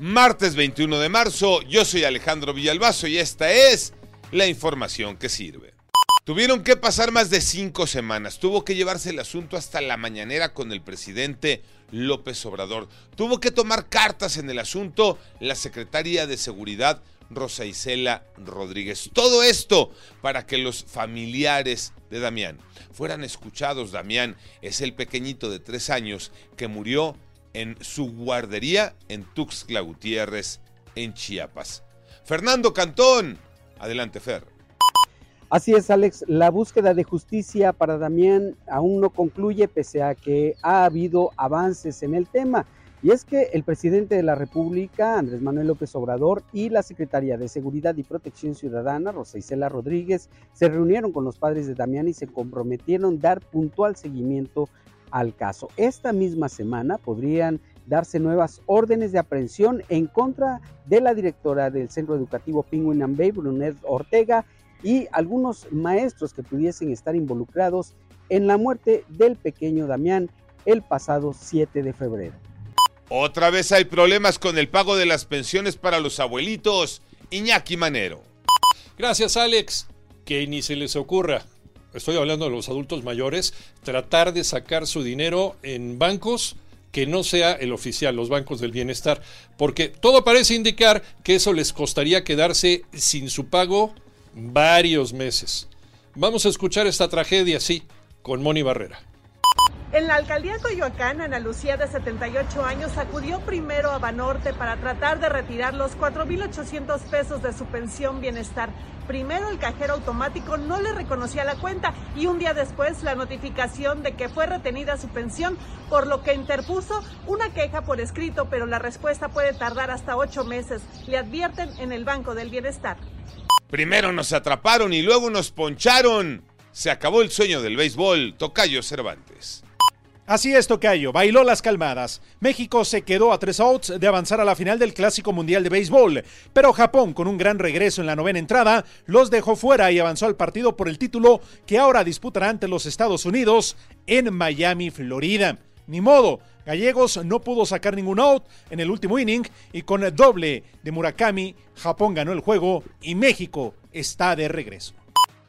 Martes 21 de marzo, yo soy Alejandro Villalbazo y esta es la información que sirve. Tuvieron que pasar más de cinco semanas, tuvo que llevarse el asunto hasta la mañanera con el presidente López Obrador, tuvo que tomar cartas en el asunto la secretaria de Seguridad Rosa Isela Rodríguez. Todo esto para que los familiares de Damián fueran escuchados. Damián es el pequeñito de tres años que murió en su guardería en Tuxtla Gutiérrez, en Chiapas. Fernando Cantón, adelante Fer. Así es, Alex, la búsqueda de justicia para Damián aún no concluye pese a que ha habido avances en el tema. Y es que el presidente de la República, Andrés Manuel López Obrador, y la secretaria de Seguridad y Protección Ciudadana, Rosa Isela Rodríguez, se reunieron con los padres de Damián y se comprometieron dar puntual seguimiento al caso. Esta misma semana podrían darse nuevas órdenes de aprehensión en contra de la directora del Centro Educativo Penguin and Bay, Brunet Ortega, y algunos maestros que pudiesen estar involucrados en la muerte del pequeño Damián el pasado 7 de febrero. Otra vez hay problemas con el pago de las pensiones para los abuelitos. Iñaki Manero. Gracias, Alex. Que ni se les ocurra, estoy hablando de los adultos mayores, tratar de sacar su dinero en bancos que no sea el oficial, los bancos del bienestar, porque todo parece indicar que eso les costaría quedarse sin su pago varios meses. Vamos a escuchar esta tragedia, sí, con Moni Barrera. En la alcaldía Coyoacán, Ana Lucía, de 78 años, acudió primero a Banorte para tratar de retirar los 4.800 pesos de su pensión bienestar. Primero el cajero automático no le reconocía la cuenta y un día después la notificación de que fue retenida su pensión, por lo que interpuso una queja por escrito, pero la respuesta puede tardar hasta ocho meses. Le advierten en el Banco del Bienestar. Primero nos atraparon y luego nos poncharon. Se acabó el sueño del béisbol. Tocayo Cervantes. Así es, Tocayo, bailó las calmadas. México se quedó a tres outs de avanzar a la final del Clásico Mundial de Béisbol, pero Japón, con un gran regreso en la novena entrada, los dejó fuera y avanzó al partido por el título que ahora disputará ante los Estados Unidos en Miami, Florida. Ni modo, Gallegos no pudo sacar ningún out en el último inning y con el doble de Murakami, Japón ganó el juego y México está de regreso.